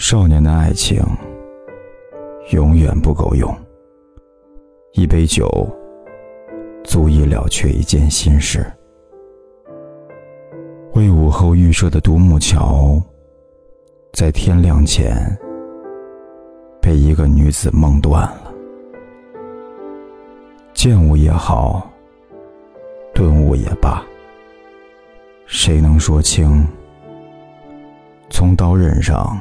少年的爱情永远不够用，一杯酒足以了却一件心事。为午后预设的独木桥，在天亮前被一个女子梦断了。见物也好，顿悟也罢，谁能说清？从刀刃上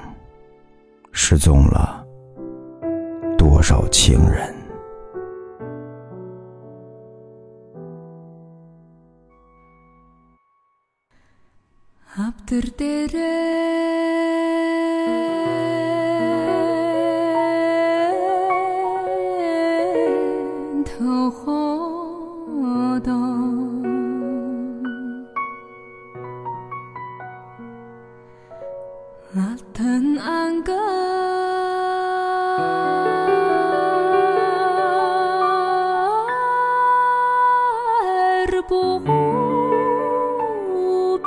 失踪了多少情人？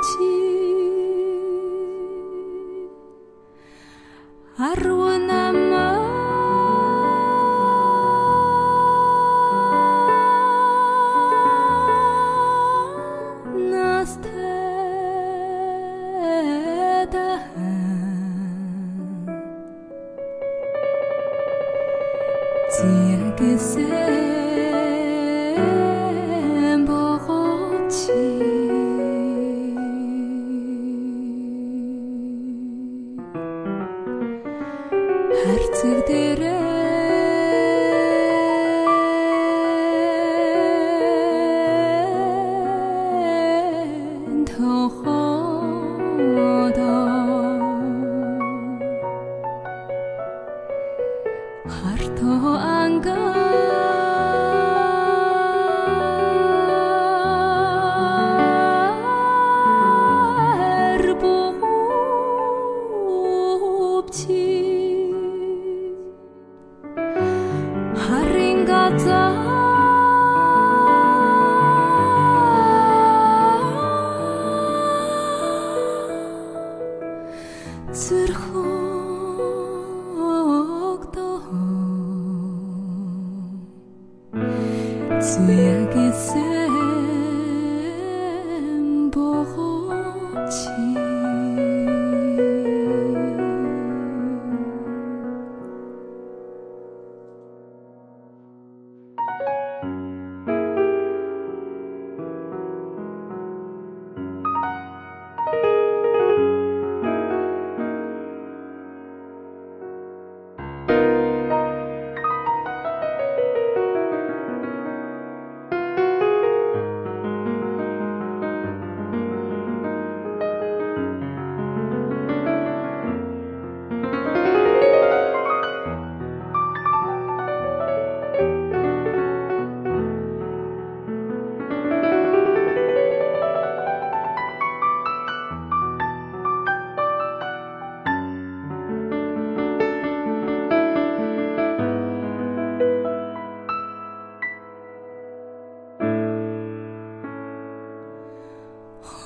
Bubci Arwanama Nastetahan 为了，起。最爱的词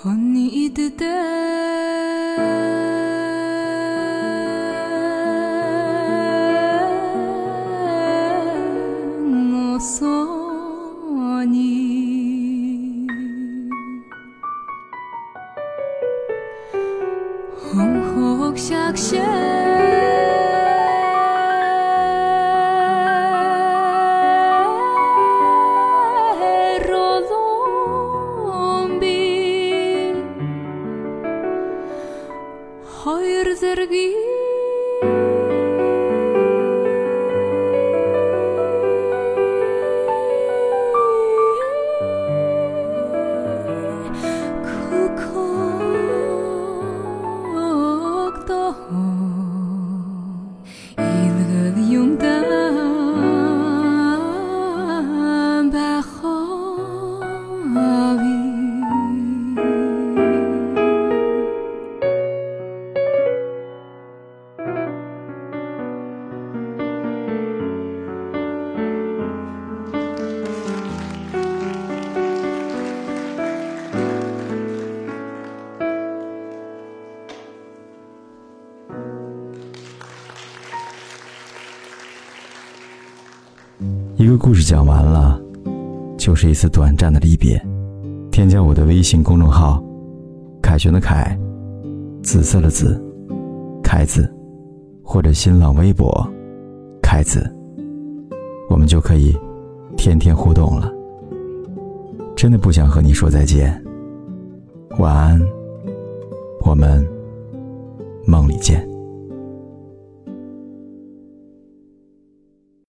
我你的的我送你。红红下线 hayır zergin 一个故事讲完了，就是一次短暂的离别。添加我的微信公众号“凯旋的凯”，紫色的紫，凯子，或者新浪微博“凯子”，我们就可以天天互动了。真的不想和你说再见，晚安，我们梦里见。